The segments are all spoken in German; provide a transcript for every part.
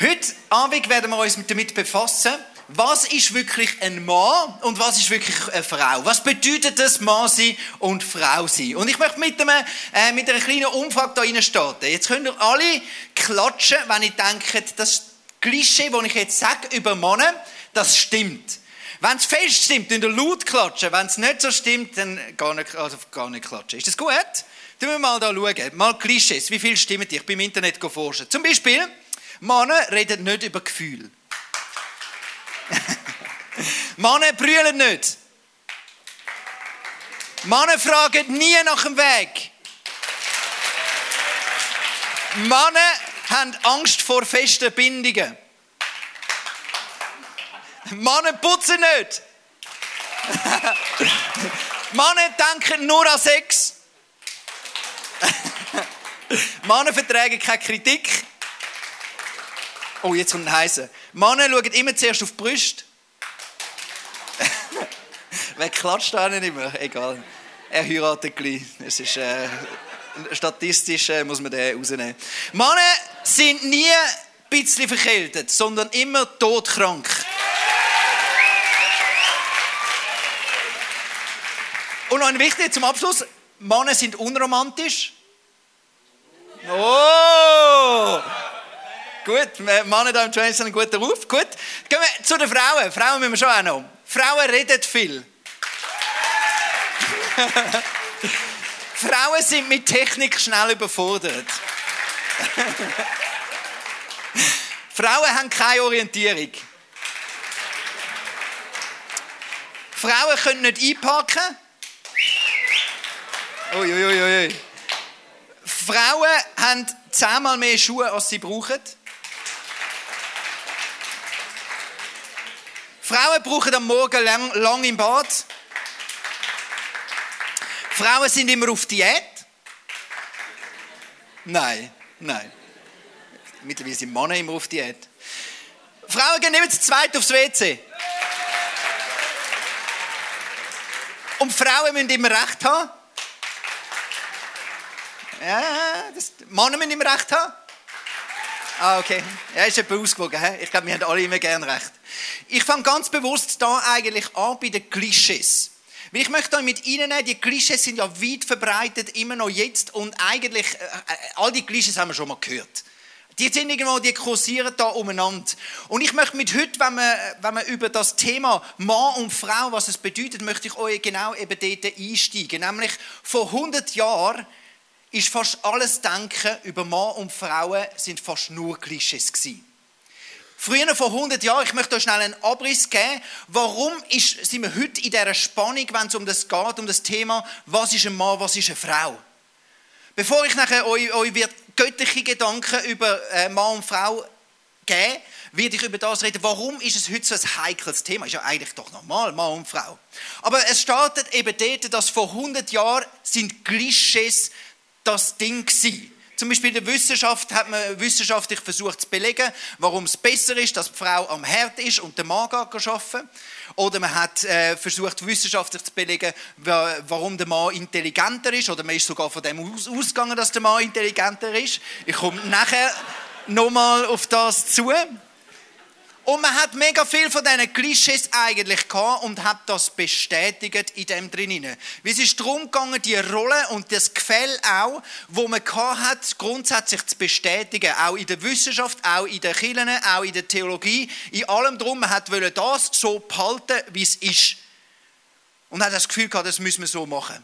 Heute Abend werden wir uns damit befassen, was ist wirklich ein Mann und was ist wirklich eine Frau? Was bedeutet das Mann sein und Frau sein? Und ich möchte mit, einem, äh, mit einer kleinen Umfrage da rein starten. Jetzt könnt ihr alle klatschen, wenn ihr denkt, das Klischee, das ich jetzt sage über Männer, das stimmt. Wenn es fest stimmt, dann laut klatschen. Wenn es nicht so stimmt, dann gar nicht, also gar nicht klatschen. Ist das gut? Tun wir mal da schauen. Mal Klischees. Wie viel stimmen die? Ich bin im Internet forschen. Zum Beispiel, Männer reden nicht über Gefühle. Männer brüllen nicht. Männer fragen nie nach dem Weg. Männer haben Angst vor festen Bindungen. Männer putzen nicht. Männer denken nur an Sex. Männer vertragen keine Kritik. Oh, jetzt kommt ein heißer. Männer schauen immer zuerst auf die Brüste. Wer klatscht da nicht immer? Egal. Er heiratet gleich. Es ist, äh, statistisch äh, muss man den rausnehmen. Männer sind nie ein bisschen verkältet, sondern immer todkrank. Und noch ein wichtiges zum Abschluss. Männer sind unromantisch. Oh! Gut, Männer da im Train sind ein guter Ruf. Gut, gehen wir zu den Frauen. Frauen müssen wir schon auch noch. Frauen reden viel. Frauen sind mit Technik schnell überfordert. Frauen haben keine Orientierung. Frauen können nicht einpacken. Uiuiui. Ui, ui. Frauen haben zehnmal mehr Schuhe, als sie brauchen. Frauen brauchen am Morgen lang, lang im Bad. Frauen sind immer auf Diät. Nein, nein. Mittlerweile sind Männer immer auf Diät. Frauen gehen immer zu zweit aufs WC. Und Frauen müssen immer Recht haben. Ja, das, Männer müssen immer Recht haben. Ah, okay. Ja, ist etwa ausgewogen. He? Ich glaube, wir haben alle immer gern recht. Ich fange ganz bewusst da eigentlich an bei den Klischees. Weil ich möchte euch mit Ihnen die Klischees sind ja weit verbreitet, immer noch jetzt. Und eigentlich, äh, äh, all die Klischees haben wir schon mal gehört. Die sind irgendwo, die kursieren da umeinander. Und ich möchte mit heute, wenn wir, wenn wir über das Thema Mann und Frau, was es bedeutet, möchte ich euch genau eben dort einsteigen. Nämlich vor 100 Jahren ist fast alles Denken über Mann und Frauen sind fast nur Klischees gewesen. Früher, vor 100 Jahren, ich möchte euch schnell einen Abriss geben, warum ist, sind wir heute in dieser Spannung, wenn es um das geht, um das Thema, was ist ein Mann, was ist eine Frau? Bevor ich nachher euch, euch wird göttliche Gedanken über äh, Mann und Frau geben, werde ich über das reden, warum ist es heute so ein heikles Thema? Ist ja eigentlich doch normal, Mann und Frau. Aber es startet eben dort, dass vor 100 Jahren sind Klischees das Ding gewesen. Zum Beispiel in der Wissenschaft hat man wissenschaftlich versucht zu belegen, warum es besser ist, dass die Frau am Herd ist und der Mann arbeiten Oder man hat äh, versucht wissenschaftlich zu belegen, warum der Mann intelligenter ist. Oder man ist sogar von dem aus ausgegangen, dass der Mann intelligenter ist. Ich komme nachher nochmal auf das zu. Und man hat mega viel von diesen Klischees eigentlich gehabt und hat das bestätigt in dem drinnen. Wie es ist darum gegangen, die Rolle und das Gefäll auch, wo man gehabt hat, grundsätzlich zu bestätigen. Auch in der Wissenschaft, auch in den Kirchen, auch in der Theologie. In allem drum, man hat das so behalten, wie es ist. Und hat das Gefühl gehabt, das müssen wir so machen.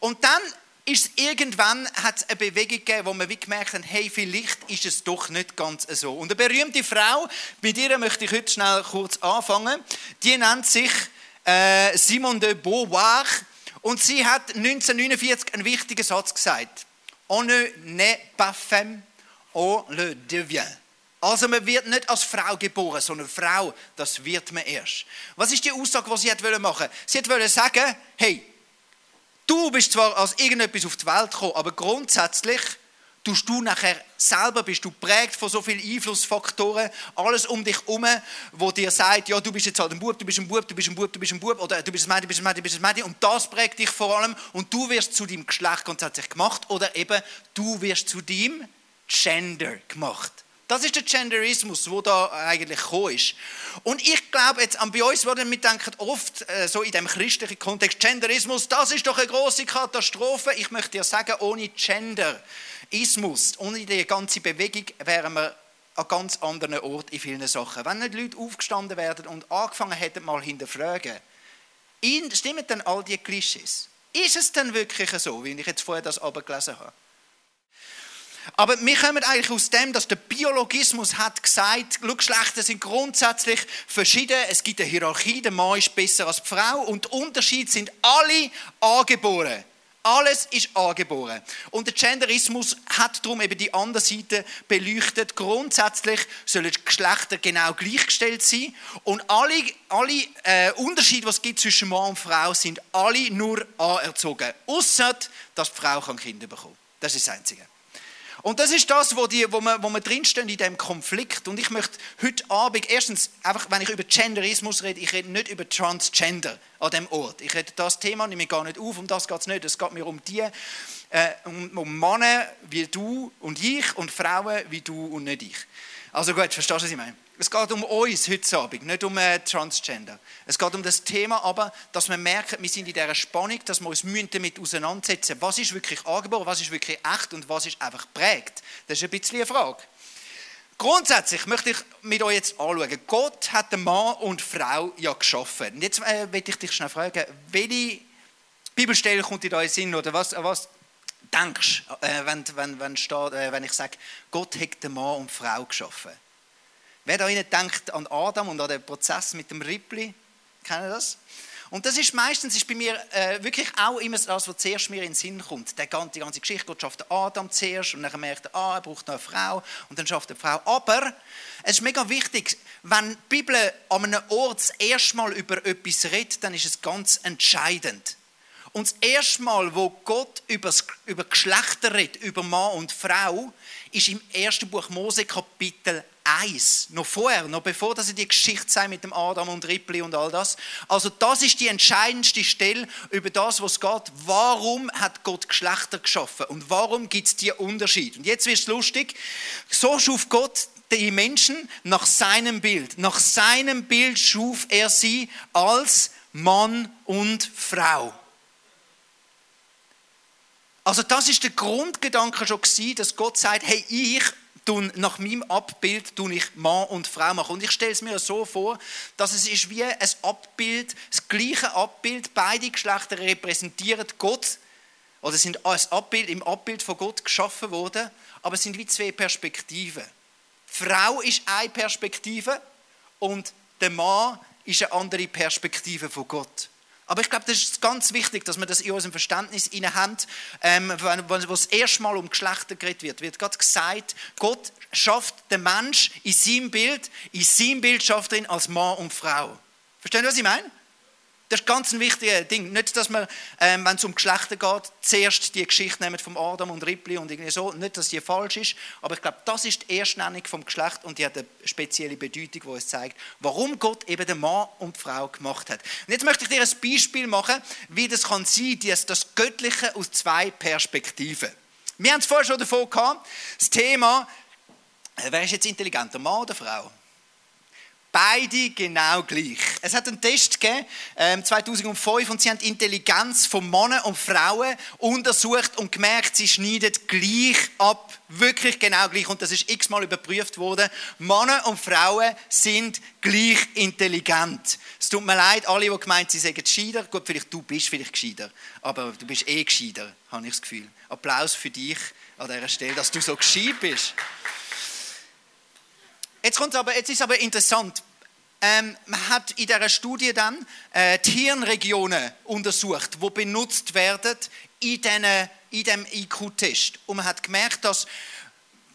Und dann ist irgendwann hat es eine Bewegung gegeben, wo man wie gemerkt hat, hey, vielleicht ist es doch nicht ganz so. Und eine berühmte Frau, mit ihr möchte ich heute schnell kurz anfangen, die nennt sich äh, Simone de Beauvoir und sie hat 1949 einen wichtigen Satz gesagt. On ne n'est pas femme, on le devient. Also man wird nicht als Frau geboren, sondern Frau, das wird man erst. Was ist die Aussage, die sie hat machen? Sie wollte sagen, hey, Du bist zwar als irgendetwas auf die Welt gekommen, aber grundsätzlich tust du nachher selber, bist du prägt von so vielen Einflussfaktoren, alles um dich herum, wo dir sagt, ja, du bist jetzt halt ein Bub, du bist ein Bub, du bist ein Bub, du bist ein Bub, oder du bist ein Mädchen, du bist ein Mädchen, du bist ein Mädchen, und das prägt dich vor allem, und du wirst zu deinem Geschlecht grundsätzlich gemacht, oder eben, du wirst zu deinem Gender gemacht. Das ist der Genderismus, wo da eigentlich gekommen ist. Und ich glaube, jetzt bei uns werden wir denken oft äh, so in dem christlichen Kontext, Genderismus, das ist doch eine große Katastrophe. Ich möchte dir sagen, ohne Genderismus, ohne die ganze Bewegung wären wir an ganz anderen Ort in vielen Sachen. Wenn nicht Leute aufgestanden werden und angefangen hätten mal hinterfragen, stimmen dann all die Klischees? Ist es denn wirklich so, wie ich jetzt vorher das aber gelesen habe? Aber wir kommen eigentlich aus dem, dass der Biologismus hat gesagt, Geschlechter sind grundsätzlich verschieden. Es gibt eine Hierarchie, der Mann ist besser als die Frau und Unterschied sind alle angeboren. Alles ist angeboren. Und der Genderismus hat darum eben die andere Seite beleuchtet. Grundsätzlich sollen Geschlechter genau gleichgestellt sein. Und alle, alle äh, Unterschiede, die es gibt zwischen Mann und Frau, sind alle nur anerzogen. Außer, dass die Frau Kinder bekommen kann. Das ist das Einzige. Und das ist das, wo, die, wo, wir, wo wir drinstehen in diesem Konflikt. Und ich möchte heute Abend, erstens, einfach, wenn ich über Genderismus rede, ich rede nicht über Transgender an dem Ort. Ich rede das Thema nehme ich gar nicht auf, um das geht es nicht. Es geht mir um die, äh, um, Männer wie du und ich und Frauen wie du und nicht ich. Also gut, verstehst du, was ich meine? Es geht um uns heute Abend, nicht um äh, Transgender. Es geht um das Thema aber, dass wir merken, wir sind in dieser Spannung, dass wir uns damit auseinandersetzen Was ist wirklich angeboren, was ist wirklich echt und was ist einfach prägt? Das ist ein bisschen eine Frage. Grundsätzlich möchte ich mit euch jetzt anschauen. Gott hat den Mann und Frau ja geschaffen. Und jetzt äh, will ich dich schnell fragen, welche Bibelstelle kommt dir da in den Sinn oder was, was denkst äh, wenn, wenn, wenn, steht, äh, wenn ich sage, Gott hat den Mann und Frau geschaffen? Wer da Ihnen denkt an Adam und an den Prozess mit dem Rippli, kennen das? Und das ist meistens ist bei mir äh, wirklich auch immer das, was zuerst mir in den Sinn kommt. Die ganze, die ganze Geschichte, Gott schafft Adam zuerst und dann merkt er, ah, er braucht noch eine Frau und dann schafft er eine Frau. Aber es ist mega wichtig, wenn die Bibel an einem Ort das erste Mal über etwas redet, dann ist es ganz entscheidend. Und das erste Mal, wo Gott über, über Geschlechter redet, über Mann und Frau, ist im ersten Buch Mose Kapitel 1. Noch vorher, noch bevor dass die Geschichte sei mit dem Adam und Rippli und all das. Also das ist die entscheidendste Stelle über das, was geht. Warum hat Gott Geschlechter geschaffen und warum gibt es die Unterschied? Und jetzt wird es lustig. So schuf Gott die Menschen nach seinem Bild. Nach seinem Bild schuf er sie als Mann und Frau. Also das ist der Grundgedanke schon gewesen, dass Gott sagt, hey, ich tun nach meinem Abbild tun ich Mann und Frau machen. Und ich stelle es mir so vor, dass es ist wie ein Abbild, das gleiche Abbild, beide Geschlechter repräsentieren Gott oder sind als Abbild im Abbild von Gott geschaffen worden, aber es sind wie zwei Perspektiven. Die Frau ist eine Perspektive und der Mann ist eine andere Perspektive von Gott. Aber ich glaube, das ist ganz wichtig, dass wir das in unserem Verständnis haben. Ähm, wo das erste Mal um Geschlechter geredet wird, wird Gott gesagt, Gott schafft den Mensch in seinem Bild, in seinem Bild schafft er ihn als Mann und Frau. Verstehen Sie, was ich meine? Das ist ganz ein wichtiges Ding. Nicht, dass man, ähm, wenn es um Geschlechter geht, zuerst die Geschichte nehmen vom Adam und Ripley und irgendwie so. Nicht, dass die falsch ist, aber ich glaube, das ist die Erstnennung vom Geschlecht und die hat eine spezielle Bedeutung, die uns zeigt, warum Gott eben den Mann und die Frau gemacht hat. Und jetzt möchte ich dir ein Beispiel machen, wie das kann sein, das, das Göttliche aus zwei Perspektiven. Wir haben es vorher schon davon gehabt, das Thema, äh, wer ist jetzt intelligenter, Mann oder Frau? Beide genau gleich. Es hat einen Test gegeben, 2005 ähm, und sie haben die Intelligenz von Männern und Frauen untersucht und gemerkt, sie schneiden gleich ab. Wirklich genau gleich. Und das ist x-mal überprüft worden. Männer und Frauen sind gleich intelligent. Es tut mir leid, alle, die gemeint sie sagen gescheiter. Gut, vielleicht du bist vielleicht gescheiter. Aber du bist eh gescheiter, habe ich das Gefühl. Applaus für dich an dieser Stelle, dass du so gescheit bist. Jetzt, kommt aber, jetzt ist aber interessant. Ähm, man hat in dieser Studie dann äh, die Hirnregionen untersucht, die benutzt werden in, diesen, in diesem IQ-Test. Und man hat gemerkt, dass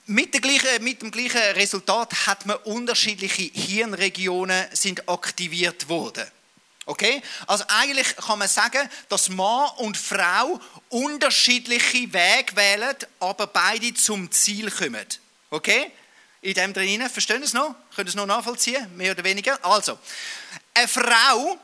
mit, gleichen, mit, dem gleichen Resultat hat man unterschiedliche Hirnregionen sind aktiviert worden. Okay? Also eigentlich kann man sagen, dass Mann und Frau unterschiedliche Wege wählen, aber beide zum Ziel kommen. Okay? In dem drin. Verstehen Sie es noch? Können Sie es noch nachvollziehen? Mehr oder weniger? Also, eine Frau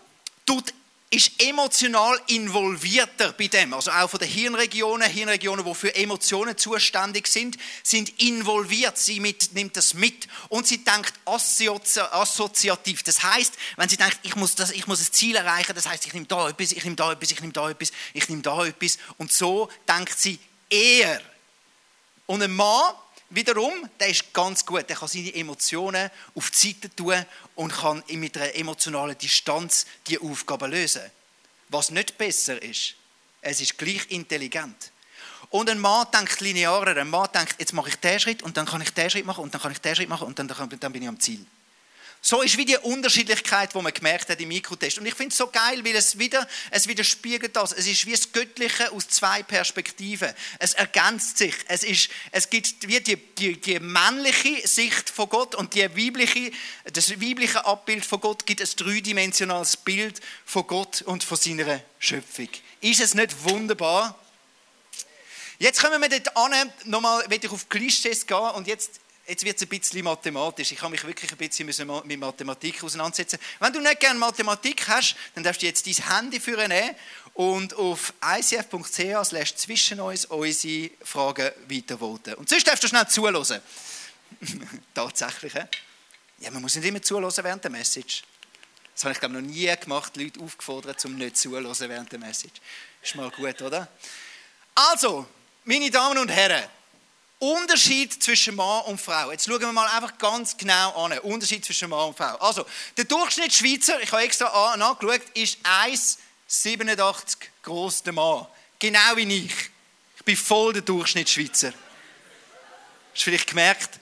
tut ist emotional involvierter bei dem. Also auch von den Hirnregionen, Hirnregionen, die für Emotionen zuständig sind, sind involviert. Sie mit, nimmt das mit und sie denkt assoziativ. Das heißt, wenn sie denkt, ich muss, das, ich muss ein Ziel erreichen, das heißt, ich nehme da etwas, ich nehme da etwas, ich nehme da etwas, ich nehme da etwas und so denkt sie eher. Und ein Mann wiederum, der ist ganz gut. Der kann seine Emotionen auf die Seite tun und kann mit einer emotionalen Distanz die Aufgabe lösen. Was nicht besser ist, es ist gleich intelligent. Und ein Mann denkt linearer. Ein Mann denkt, jetzt mache ich den Schritt und dann kann ich den Schritt machen und dann kann ich den Schritt machen und dann, dann bin ich am Ziel. So ist wie die Unterschiedlichkeit, die man gemerkt hat im Mikrotest. Und ich finde es so geil, weil es wieder, es widerspiegelt das. Es ist wie das Göttliche aus zwei Perspektiven. Es ergänzt sich. Es, ist, es gibt wie die, die, die männliche Sicht von Gott und die weibliche, das weibliche Abbild von Gott gibt ein dreidimensionales Bild von Gott und von seiner Schöpfung. Ist es nicht wunderbar? Jetzt kommen wir dort an, nochmal, wenn ich auf Klischees gehen und jetzt jetzt wird es ein bisschen mathematisch. Ich habe mich wirklich ein bisschen mit Mathematik auseinandersetzen. Wenn du nicht gerne Mathematik hast, dann darfst du jetzt dein Handy nehmen und auf icf.ch zwischen uns unsere Fragen weitervoten. Und sonst darfst du schnell zuhören. Tatsächlich, he? Ja, man muss nicht immer zuhören während der Message. Das habe ich glaube noch nie gemacht, Leute aufgefordert, um nicht zuhören während der Message. Ist mal gut, oder? Also, meine Damen und Herren, Unterschied zwischen Mann und Frau. Jetzt schauen wir mal einfach ganz genau an. Unterschied zwischen Mann und Frau. Also, der Durchschnittsschweizer, ich habe extra nachgeschaut, ist 1,87 groß, der Mann. Genau wie ich. Ich bin voll der Durchschnittsschweizer. Hast du vielleicht gemerkt?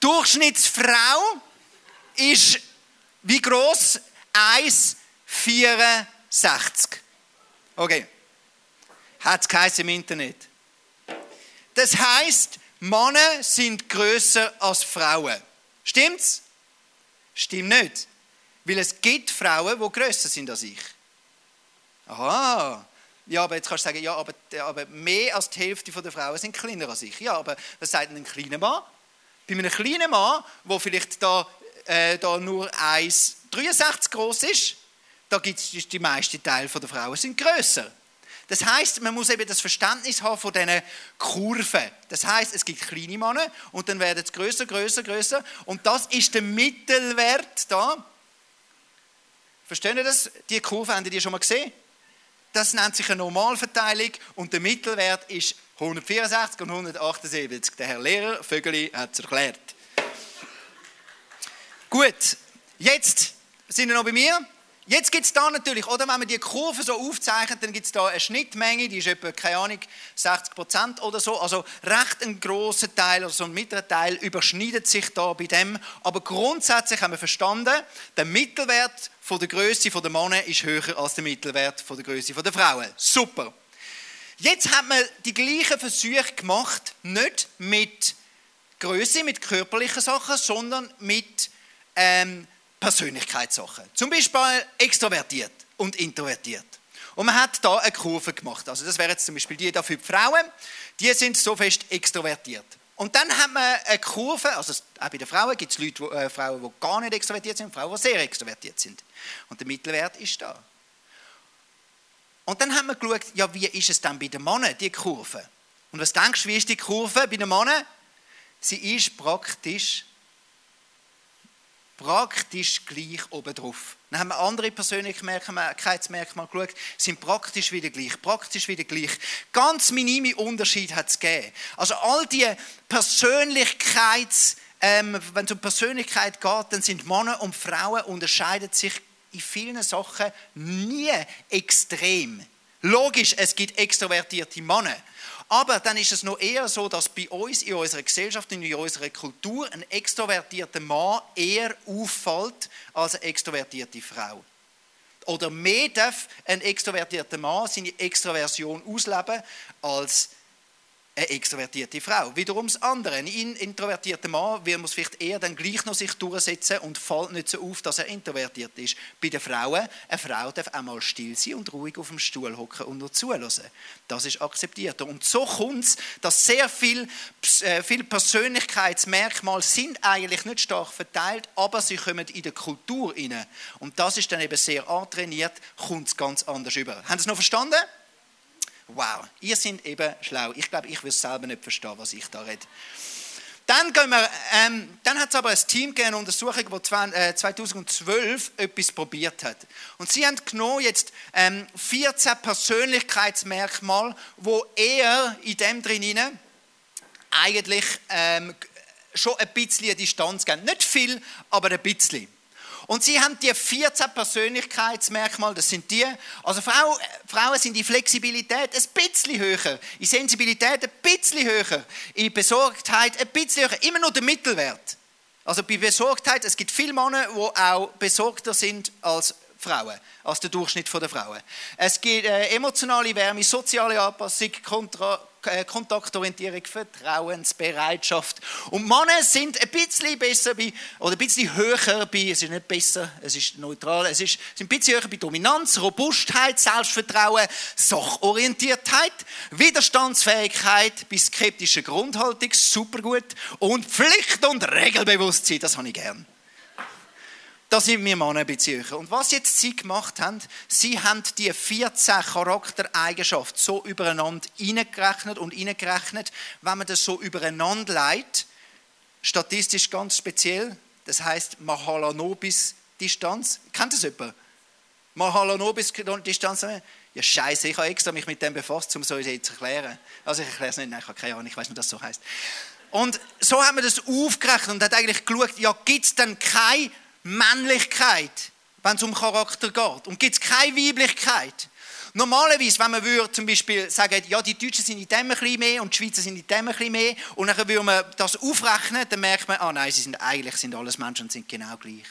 Durchschnittsfrau ist wie groß? 1,64. Okay. Hat es im Internet. Das heißt, Männer sind größer als Frauen. Stimmt's? Stimmt nicht. Weil es gibt Frauen, die größer sind als ich. Aha. Ja, aber jetzt kannst du sagen, ja, aber, aber mehr als die Hälfte der Frauen sind kleiner als ich. Ja, aber was sagt denn ein kleiner Mann? Bei einem kleinen Mann, der vielleicht da, äh, da nur 1,63 groß ist, da gibt es die meisten Teile der Frauen sind größer. Das heißt, man muss eben das Verständnis haben von diesen Kurven. Das heißt, es gibt kleine Männer und dann werden es größer, größer, größer und das ist der Mittelwert da. Verstehen Sie das? Die Kurve haben Sie schon mal gesehen? Das nennt sich eine Normalverteilung und der Mittelwert ist 164 und 178. Der Herr Lehrer Vögeli hat es erklärt. Gut, jetzt sind wir noch bei mir. Jetzt gibt es da natürlich, oder wenn man die Kurve so aufzeichnet, dann gibt es da eine Schnittmenge, die ist etwa, keine Ahnung, 60 Prozent oder so. Also recht ein großer Teil, also so ein mittlerer Teil überschneidet sich da bei dem. Aber grundsätzlich haben wir verstanden, der Mittelwert von der Größe der Männer ist höher als der Mittelwert von der Größe der Frauen. Super. Jetzt hat man die gleichen Versuche gemacht, nicht mit Größe, mit körperlichen Sachen, sondern mit ähm, Persönlichkeitssachen. Zum Beispiel extrovertiert und introvertiert. Und man hat da eine Kurve gemacht. Also das wäre jetzt zum Beispiel die da für die Frauen. Die sind so fest extrovertiert. Und dann hat man eine Kurve, also auch bei den Frauen gibt es Leute, äh, Frauen, die gar nicht extrovertiert sind, Frauen, die sehr extrovertiert sind. Und der Mittelwert ist da. Und dann haben wir geschaut, ja, wie ist es dann bei den Männern, die Kurve? Und was denkst du, wie ist die Kurve bei den Männern? Sie ist praktisch praktisch gleich obendrauf. Dann haben wir andere Persönlichkeitsmerkmale geschaut, sind praktisch wieder gleich, praktisch wieder gleich. Ganz minime Unterschiede hat es gegeben. Also all die Persönlichkeits, ähm, wenn es um Persönlichkeit geht, dann sind Männer und Frauen unterscheiden sich in vielen Sachen nie extrem. Logisch, es gibt extrovertierte Männer, aber dann ist es noch eher so, dass bei uns in unserer Gesellschaft, in unserer Kultur, ein extrovertierter Mann eher auffällt als eine extrovertierte Frau. Oder mehr darf ein extrovertierter Mann seine Extraversion ausleben als eine extrovertierte Frau. Wiederum das andere. Ein introvertierter Mann will, muss vielleicht eher dann gleich noch sich durchsetzen und fällt nicht so auf, dass er introvertiert ist. Bei den Frauen, eine Frau darf auch mal still sein und ruhig auf dem Stuhl hocken und nur zuhören. Das ist akzeptierter. Und so kommt es, dass sehr viele äh, viel Persönlichkeitsmerkmale sind eigentlich nicht stark verteilt, aber sie kommen in der Kultur rein. Und das ist dann eben sehr antrainiert, kommt es ganz anders über. Haben Sie es noch verstanden? Wow, ihr seid eben schlau. Ich glaube, ich würde selber nicht verstehen, was ich da rede. Dann, gehen wir, ähm, dann hat es aber ein Team gegeben, eine Untersuchung, das 2012 etwas probiert hat. Und sie haben genau jetzt ähm, 14 Persönlichkeitsmerkmale, wo er in dem drin eigentlich ähm, schon ein bisschen Distanz geben. Nicht viel, aber ein bisschen. Und sie haben die 14 Persönlichkeitsmerkmale, das sind die, also Frauen, Frauen sind die Flexibilität ein bisschen höher, in Sensibilität ein bisschen höher, in Besorgtheit ein bisschen höher, immer nur der Mittelwert. Also bei Besorgtheit, es gibt viele Männer, die auch besorgter sind als Frauen, als der Durchschnitt der Frauen. Es gibt äh, emotionale Wärme, soziale Anpassung, Kontra äh, Kontaktorientierung, Vertrauensbereitschaft. Und Männer sind ein bisschen besser bei, oder ein bisschen höher bei, es ist nicht besser, es ist neutral, es ist, sind ein bisschen höher bei Dominanz, Robustheit, Selbstvertrauen, Sachorientiertheit, Widerstandsfähigkeit bei skeptischer Grundhaltung, super gut, und Pflicht und Regelbewusstsein, das habe ich gern. Da sind wir Männer ein bisschen höher. Und was jetzt sie gemacht haben, sie haben die 14 Charaktereigenschaften so übereinander eingerechnet und eingerechnet, wenn man das so übereinander leitet, statistisch ganz speziell, das heißt Mahalanobis-Distanz. Kennt das jemand? Mahalanobis-Distanz? Ja, scheiße, ich habe extra mich mit dem befasst, um es euch zu erklären. Also ich erkläre es nicht, nein, ich habe keine Ahnung, ich weiß nicht, dass das so heißt. Und so haben wir das aufgerechnet und hat eigentlich geschaut, ja, gibt es denn keine Männlichkeit, wenn es um Charakter geht. Und gibt es keine Weiblichkeit. Normalerweise, wenn man würde zum Beispiel sagen, ja, die Deutschen sind in dem ein bisschen mehr und die Schweizer sind in dem ein bisschen mehr, und dann würde man das aufrechnen, dann merkt man, ah nein, sie sind eigentlich sind alles Menschen und sind genau gleich.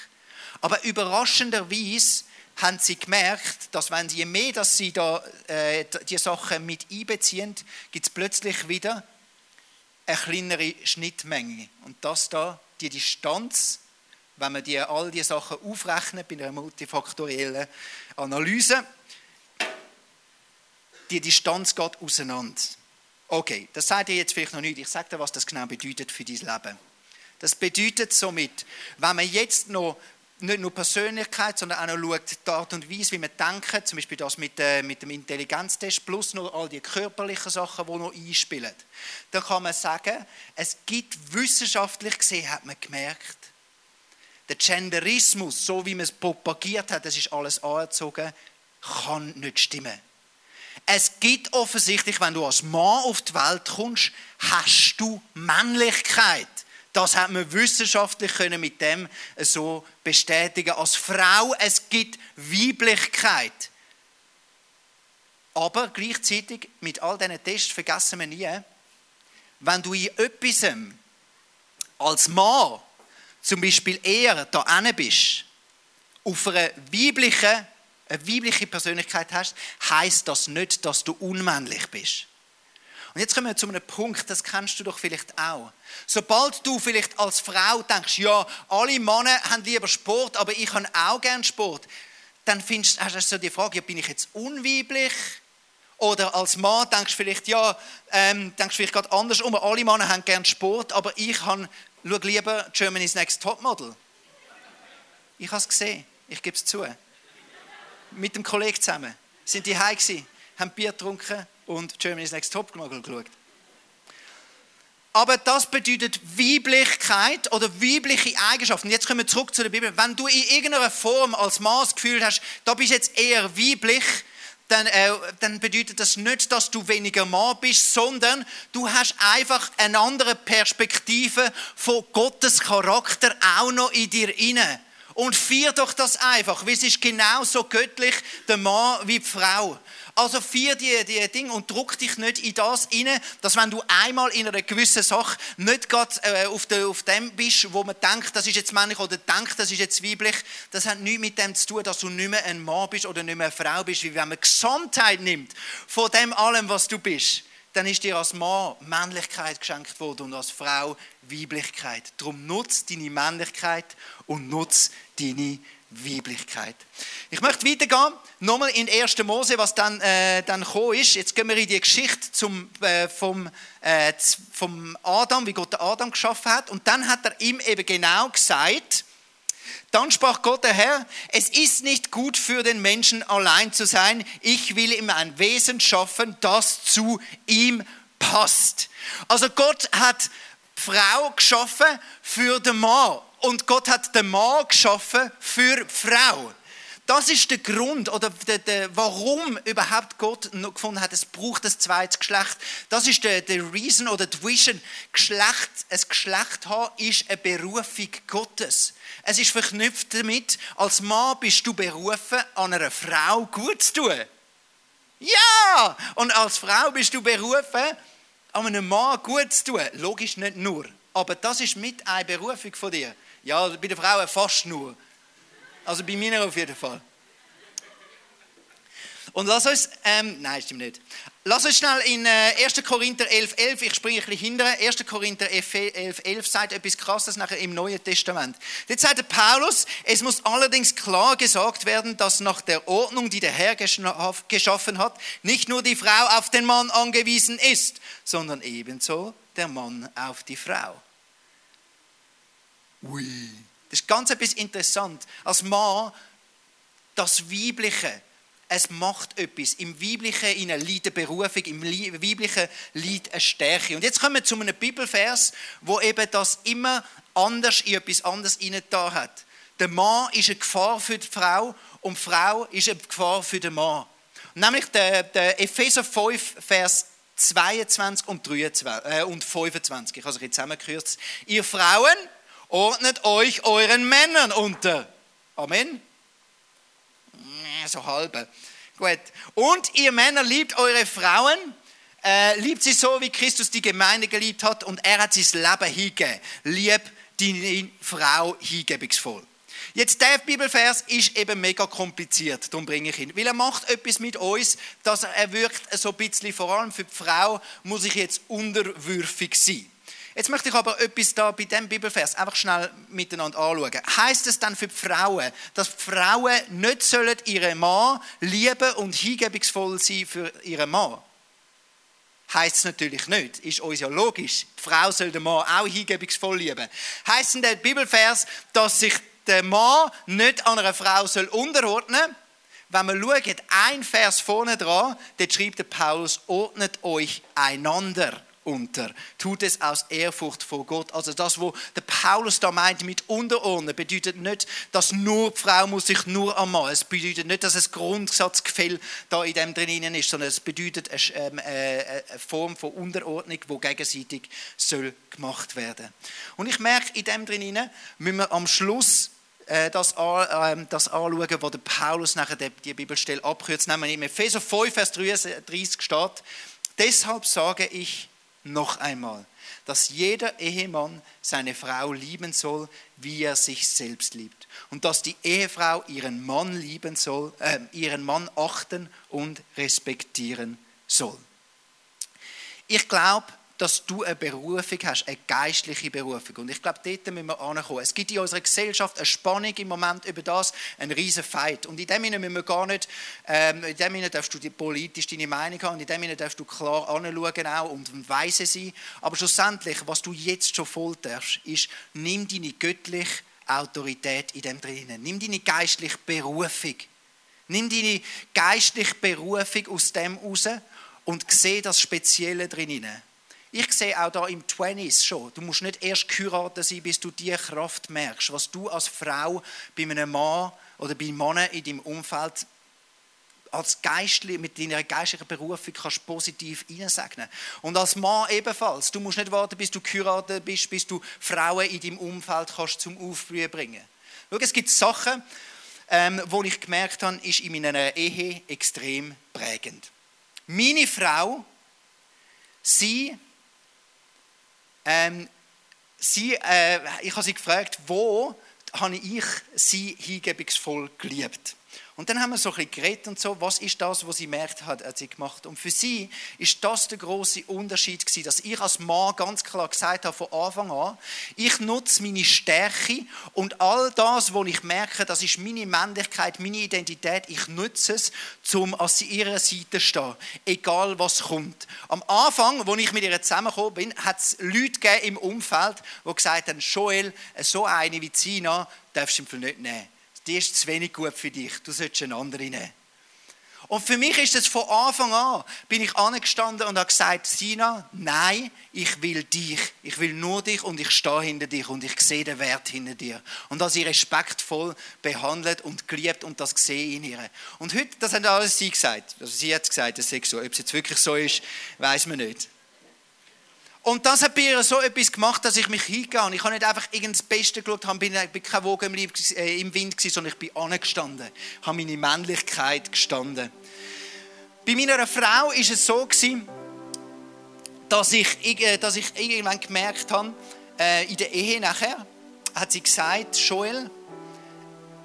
Aber überraschenderweise haben sie gemerkt, dass wenn je mehr dass sie da, äh, die Sachen mit einbeziehen, gibt es plötzlich wieder eine kleinere Schnittmenge. Und das da, die Distanz wenn man die, all diese Sachen aufrechnet bei einer multifaktoriellen Analyse, die Distanz geht auseinander. Okay, das sagt ihr jetzt vielleicht noch nicht. Ich sage dir, was das genau bedeutet für dein Leben. Das bedeutet somit, wenn man jetzt noch nicht nur Persönlichkeit, sondern auch noch schaut, die Art und Weise, wie man denkt, zum Beispiel das mit, äh, mit dem Intelligenztest, plus noch all die körperlichen Sachen, die noch einspielen, dann kann man sagen, es gibt wissenschaftlich gesehen, hat man gemerkt, der Genderismus, so wie man es propagiert hat, das ist alles angezogen, kann nicht stimmen. Es gibt offensichtlich, wenn du als Mann auf die Welt kommst, hast du Männlichkeit. Das hat man wissenschaftlich können mit dem so bestätigen. Als Frau, es gibt Weiblichkeit. Aber gleichzeitig, mit all diesen Tests vergessen wir nie, wenn du in etwas als Mann zum Beispiel eher da bist, auf einer weiblichen, eine weibliche Persönlichkeit hast, heißt das nicht, dass du unmännlich bist. Und jetzt kommen wir zu einem Punkt, das kennst du doch vielleicht auch. Sobald du vielleicht als Frau denkst, ja, alle Männer haben lieber Sport, aber ich habe auch gern Sport, dann findest, hast du so die Frage, ja, bin ich jetzt unweiblich? Oder als Mann denkst du vielleicht, ja, ähm, denkst vielleicht gerade andersrum, alle Männer haben gern Sport, aber ich habe Schau lieber Germany's Next Topmodel. Ich habe es gesehen, ich gebe es zu. Mit dem Kollegen zusammen. Sind die heim gewesen, haben Bier getrunken und Germany's Next Topmodel geschaut. Aber das bedeutet Weiblichkeit oder weibliche Eigenschaften. Jetzt kommen wir zurück zu der Bibel. Wenn du in irgendeiner Form als Maß gefühlt hast, da bist jetzt eher weiblich, dann, äh, dann bedeutet das nicht, dass du weniger Mann bist, sondern du hast einfach eine andere Perspektive von Gottes Charakter auch noch in dir inne. Und vier doch das einfach, weil es ist genauso göttlich, der Mann wie die Frau. Also vier die, die Dinge und druck dich nicht in das inne, dass wenn du einmal in einer gewissen Sache nicht gerade äh, auf, de, auf dem bist, wo man denkt, das ist jetzt männlich oder denkt, das ist jetzt weiblich, das hat nichts mit dem zu tun, dass du nicht mehr ein Mann bist oder nicht mehr eine Frau bist, wie wenn man Gesamtheit nimmt von dem allem, was du bist, dann ist dir als Mann Männlichkeit geschenkt worden und als Frau Weiblichkeit. Darum nutz deine Männlichkeit und nutz deine Weiblichkeit. Ich möchte weitergehen, nochmal in 1. Mose, was dann, äh, dann gekommen ist. Jetzt gehen wir in die Geschichte zum, äh, vom, äh, vom Adam, wie Gott Adam geschaffen hat. Und dann hat er ihm eben genau gesagt, dann sprach Gott der Herr, es ist nicht gut für den Menschen allein zu sein. Ich will ihm ein Wesen schaffen, das zu ihm passt. Also Gott hat Frau geschaffen für den Mann und Gott hat den Mann geschaffen für die Frau. Das ist der Grund oder der, der, warum überhaupt Gott noch gefunden hat, es braucht das zweite Geschlecht. Das ist der, der Reason oder die Vision. Geschlecht, ein Geschlecht haben ist eine Berufung Gottes. Es ist verknüpft damit, als Mann bist du berufen, an einer Frau gut zu tun. Ja! Und als Frau bist du berufen, an einem Mann gut zu tun. Logisch nicht nur. Aber das ist mit eine Berufung von dir. Ja, bei den Frauen fast nur. Also bei mir auf jeden Fall. Und lass uns, ähm, nein, stimmt nicht. Lass uns schnell in äh, 1. Korinther 11, 11, ich springe ein bisschen hinterher. 1. Korinther 11, 11 sagt etwas Krasses nachher im Neuen Testament. Jetzt sagt der Paulus, es muss allerdings klar gesagt werden, dass nach der Ordnung, die der Herr geschaffen hat, nicht nur die Frau auf den Mann angewiesen ist, sondern ebenso der Mann auf die Frau. Ui. Das ist ganz etwas interessant. Als Mann, das Weibliche, es macht etwas. Im Weiblichen in liegt eine Berufung, im Weiblichen liegt eine Stärke. Und jetzt kommen wir zu einem Bibelvers, wo eben das immer anders in etwas anderes da hat. Der Mann ist eine Gefahr für die Frau und die Frau ist eine Gefahr für den Mann. Nämlich der, der Epheser 5, Vers 22 und, 23, äh, und 25. Ich habe es zusammengekürzt. Ihr Frauen, ordnet euch euren Männern unter. Amen. So halbe. Gut. Und ihr Männer liebt eure Frauen, äh, liebt sie so, wie Christus die Gemeinde geliebt hat und er hat sein Leben hingegeben. Lieb die Frau hingebungsvoll. Jetzt der Bibelvers ist eben mega kompliziert, darum bringe ich ihn. Weil er macht etwas mit uns, dass er wirkt so ein bisschen, vor allem für die Frau, muss ich jetzt unterwürfig sein. Jetzt möchte ich aber etwas da bei diesem Bibelvers einfach schnell miteinander anschauen. Heißt es dann für die Frauen, dass die Frauen nicht sollen ihren Mann lieben und hingebungsvoll sein für ihren Mann? Heißt es natürlich nicht. Ist uns ja logisch. Die Frau soll den Mann auch hingebungsvoll lieben. Heißt in der Bibelvers, dass sich der Mann nicht an einer Frau soll unterordnen soll? Wenn wir schauen, ein Vers vorne dran, dort schreibt der Paulus, ordnet euch einander unter. Tut es aus Ehrfurcht vor Gott. Also das, was der Paulus da meint mit unterordnen, bedeutet nicht, dass nur die Frau muss sich nur am Mann. Es bedeutet nicht, dass es Grundsatzgefäll da in dem drinnen ist, sondern es bedeutet ähm, äh, eine, Form von Unterordnung, wo gegenseitig soll gemacht werden. Und ich merke in dem drinnen müssen wir am Schluss äh, das, ähm, das anschauen, wo der Paulus nachher die Bibelstelle abkürzt. Nämlich in Epheser 5, Vers 33 steht, deshalb sage ich, noch einmal, dass jeder Ehemann seine Frau lieben soll, wie er sich selbst liebt. Und dass die Ehefrau ihren Mann lieben soll, äh, ihren Mann achten und respektieren soll. Ich glaube, dass du eine Berufung hast, eine geistliche Berufung. Und ich glaube, dort müssen wir ankommen. Es gibt in unserer Gesellschaft eine Spannung im Moment über das, ein riesen Fight. Und in dem Sinne müssen wir gar nicht, ähm, in dem Sinne darfst du politisch deine Meinung haben, in dem Sinne darfst du klar anschauen auch und weise sein. Aber schlussendlich, was du jetzt schon voll darfst, ist, nimm deine göttliche Autorität in dem drinnen. Nimm deine geistliche Berufung. Nimm deine geistliche Berufung aus dem raus und sehe das Spezielle drinnen. Ich sehe auch da im 20s schon, du musst nicht erst geheiratet sein, bis du die Kraft merkst, was du als Frau bei einem Mann oder bei Männern in deinem Umfeld als Geistli, mit deiner geistlichen Berufung kannst positiv einsegnen. Und als Mann ebenfalls. Du musst nicht warten, bis du geheiratet bist, bis du Frauen in deinem Umfeld kannst zum Aufblühen bringen. Schau, es gibt Sachen, ähm, wo ich gemerkt habe, ist in meiner Ehe extrem prägend. Meine Frau, sie ähm, sie, äh, ich habe sie gefragt, wo habe ich sie hingebungsvoll geliebt? Und dann haben wir so ein bisschen geredet und so, was ist das, was sie merkt hat, hat sie gemacht. Und für sie ist das der große Unterschied gewesen, dass ich als Mann ganz klar gesagt habe von Anfang an, ich nutze meine Stärke und all das, wo ich merke, das ist meine Männlichkeit, meine Identität, ich nutze es, um an ihrer Seite zu stehen, egal was kommt. Am Anfang, wo ich mit ihr zusammengekommen bin, hat es Leute gegeben im Umfeld, die gesagt haben, Joel, so eine wie Zina darfst du im Fall nicht nehmen die ist zu wenig gut für dich, du solltest eine andere nehmen. Und für mich ist es von Anfang an, bin ich angestanden und habe gesagt, Sina, nein, ich will dich, ich will nur dich und ich stehe hinter dich und ich sehe den Wert hinter dir. Und dass sie respektvoll behandelt und geliebt und das sehe ich in ihr. Und heute, das hat alles sie gesagt. Also sie hat gesagt, das sei so. Ob es jetzt wirklich so ist, weiß man nicht. Und das hat bei ihr so etwas gemacht, dass ich mich. Und ich habe nicht einfach irgendein Beste geschaut, habe, bin, bin keine Woge im, äh, im Wind gewesen, sondern ich bin angestanden. Habe meine Männlichkeit gestanden. Bei meiner Frau war es so gewesen, dass ich, äh, dass ich irgendwann gemerkt habe, äh, in der Ehe nachher, hat sie gesagt, Joel,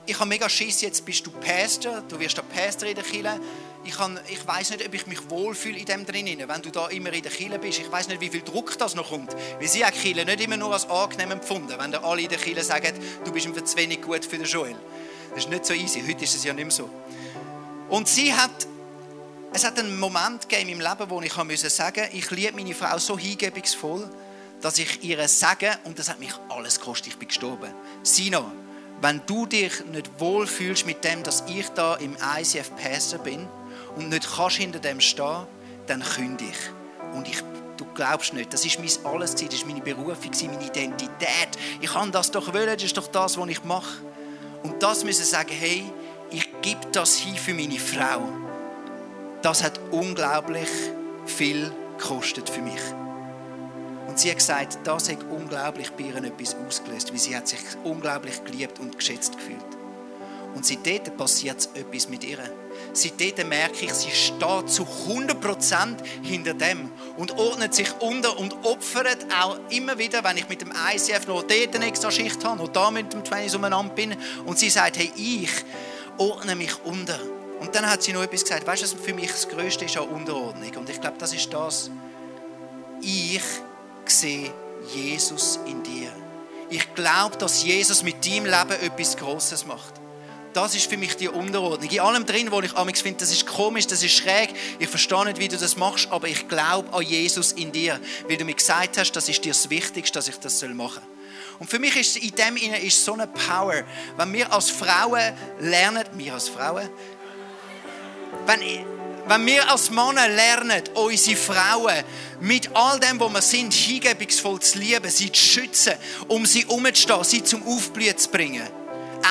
ich habe mega Schiss, jetzt bist du Pastor, du wirst der Pastor in der Kirche ich, ich weiß nicht, ob ich mich wohlfühle in dem drinnen, wenn du da immer in der Kille bist. Ich weiß nicht, wie viel Druck das noch kommt. Weil sie haben Kille nicht immer nur als angenehm empfunden, wenn da alle in der Kille sagen, du bist ihm zu wenig gut für den Joel. Das ist nicht so easy. Heute ist es ja nicht mehr so. Und sie hat, es hat einen Moment gegeben in meinem Leben, wo ich sagen musste, ich liebe meine Frau so hingebungsvoll, dass ich ihr sage, und das hat mich alles gekostet, ich bin gestorben. Sina, wenn du dich nicht wohlfühlst mit dem, dass ich da im ICF Pastor bin, und nicht kannst hinter dem stehen, dann kündige ich. Und ich, du glaubst nicht, das ist mein alles, das ist meine Berufung, meine Identität. Ich kann das doch wollen, das ist doch das, was ich mache. Und das müssen sagen, hey, ich gebe das hin für meine Frau. Das hat unglaublich viel gekostet für mich. Und sie hat gesagt, das hat unglaublich bei ihr etwas ausgelöst, weil sie hat sich unglaublich geliebt und geschätzt gefühlt. Und seitdem passiert etwas mit ihr. Seitdem merke ich, sie steht zu 100% hinter dem und ordnet sich unter und opfert auch immer wieder, wenn ich mit dem ICF noch dort eine extra Schicht habe, noch da mit dem 20 umeinander bin und sie sagt, hey, ich ordne mich unter. Und dann hat sie noch etwas gesagt, weißt du, für mich das Größte ist auch Unterordnung. Und ich glaube, das ist das. Ich sehe Jesus in dir. Ich glaube, dass Jesus mit deinem Leben etwas Großes macht. Das ist für mich die Unterordnung. In allem drin, wo ich amigs finde, das ist komisch, das ist schräg. Ich verstehe nicht, wie du das machst, aber ich glaube an Jesus in dir, weil du mir gesagt hast, das ist dir das Wichtigste, dass ich das machen soll. Und für mich ist in dem inne ist so eine Power, wenn wir als Frauen lernen, wir als Frauen, wenn, wenn wir als Männer lernen, unsere Frauen mit all dem, wo wir sind, hingebungsvoll zu lieben, sie zu schützen, um sie umzustehen, sie zum Aufblühen zu bringen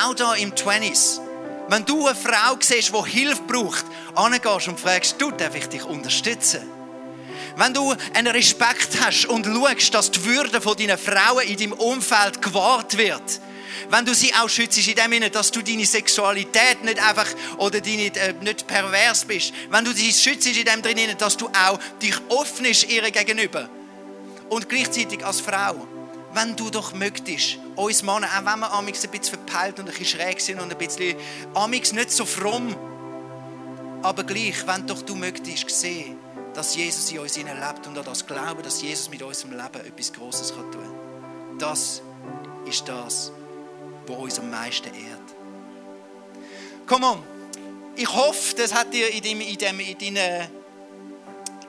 auch da im 20s. Wenn du eine Frau siehst, die Hilfe braucht, angehst und fragst, du, darf ich dich unterstützen? Wenn du einen Respekt hast und schaust, dass die Würde von deinen Frauen in deinem Umfeld gewahrt wird, wenn du sie auch schützt in dem Sinne, dass du deine Sexualität nicht einfach oder deine, äh, nicht pervers bist, wenn du sie schützt in dem drin, dass du auch dich öffnest ihr gegenüber und gleichzeitig als Frau wenn du doch möchtest, uns Männer, auch wenn wir amix ein bisschen verpeilt und ein bisschen schräg sind und ein bisschen amix nicht so fromm, aber gleich, wenn doch du möchtest sehen, dass Jesus in uns lebt und an das glauben, dass Jesus mit unserem Leben etwas Großes tun kann. Das ist das, was uns am meisten ehrt. Komm on, ich hoffe, das hat dir in, deinem, in, deinem, in deinen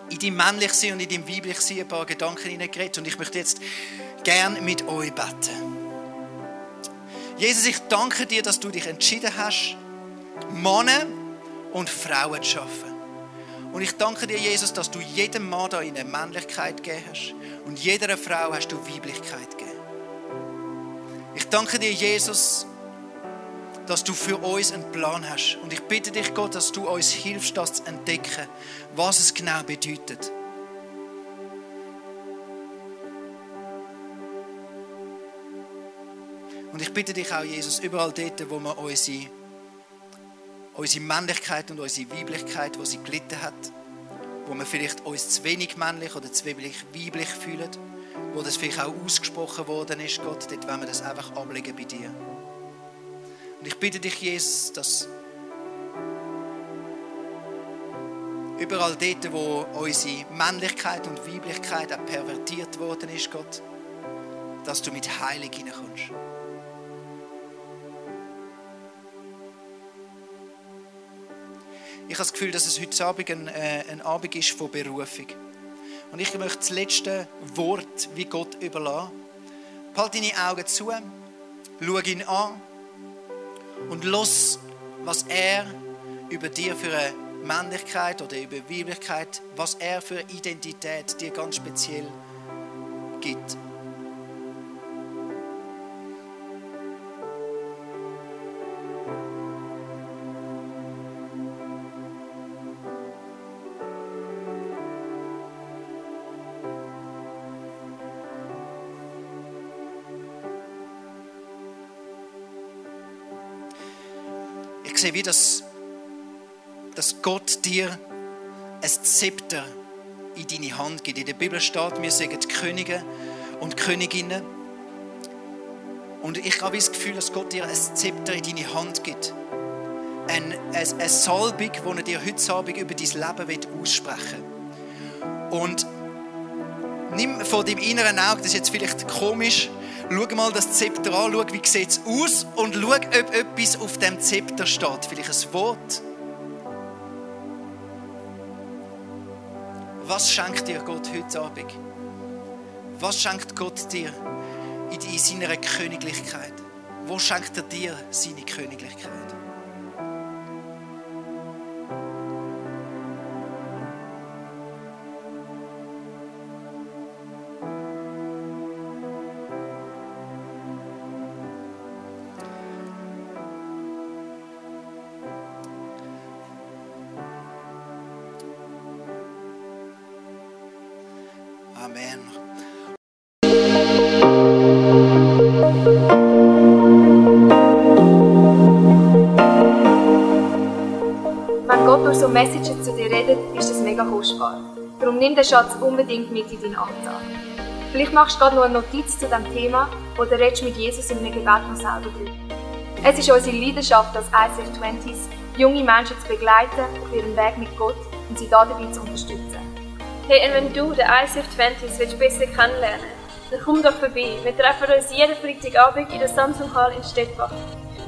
in deinem männlichen und in deinem weiblichen ein paar Gedanken hineingeredet. Und ich möchte jetzt gern mit euch beten. Jesus, ich danke dir, dass du dich entschieden hast, Männer und Frauen zu schaffen. Und ich danke dir, Jesus, dass du jedem Mann da eine Männlichkeit gegeben hast und jeder Frau hast du Weiblichkeit gegeben. Ich danke dir, Jesus, dass du für uns einen Plan hast. Und ich bitte dich, Gott, dass du uns hilfst, das zu entdecken, was es genau bedeutet. Und ich bitte dich auch, Jesus, überall dort, wo wir unsere, unsere Männlichkeit und unsere Weiblichkeit, wo sie gelitten hat, wo wir vielleicht uns zu wenig männlich oder zu wenig weiblich fühlen, wo das vielleicht auch ausgesprochen worden ist, Gott, dort wollen wir das einfach ablegen bei dir. Und ich bitte dich, Jesus, dass Überall dort, wo unsere Männlichkeit und Weiblichkeit auch pervertiert worden ist, Gott, dass du mit Heilung hineinkommst. Ich habe das Gefühl, dass es heute Abend ein, äh, ein Abend ist von Berufung. Und ich möchte das letzte Wort wie Gott überlassen. Halt deine Augen zu, schau ihn an und los, was er über dir für eine Männlichkeit oder über Weiblichkeit, was er für Identität dir ganz speziell gibt. Sehe, wie das, dass Gott dir ein Zepter in deine Hand gibt. In der Bibel steht, wir die Könige und Königinnen. Und ich habe das Gefühl, dass Gott dir ein Zepter in deine Hand gibt. Eine, eine, eine Salbung, die er dir heute Abend über dein Leben aussprechen will. Und nimm von deinem inneren Auge, das ist jetzt vielleicht komisch, schau mal das Zepter an, schau, wie sieht es aus und schau, ob etwas auf dem Zepter steht. Vielleicht ein Wort. Was schenkt dir Gott heute Abend? Was schenkt Gott dir in seiner Königlichkeit? Wo schenkt er dir seine Königlichkeit? Messages zu dir redet, ist das mega kostbar. Darum nimm den Schatz unbedingt mit in deinen Alltag. Vielleicht machst du gerade noch eine Notiz zu diesem Thema oder redest mit Jesus in einem Gebet noch selber drüber. Es ist unsere Leidenschaft als ICF 20s, junge Menschen zu begleiten auf ihrem Weg mit Gott und sie dabei zu unterstützen. Hey, und wenn du den ICF 20s willst besser kennenlernen dann komm doch vorbei. Wir treffen uns jeden Freitagabend in der Samsung Hall in Stettbach.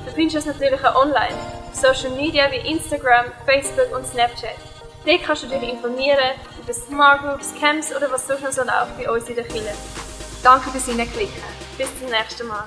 Du findest uns natürlich auch online Social Media wie Instagram, Facebook und Snapchat. Dort kannst du dich informieren über Smart Groups, Camps oder was sonst noch so läuft bei uns in der Kirche. Danke fürs Hineinklicken. Bis zum nächsten Mal.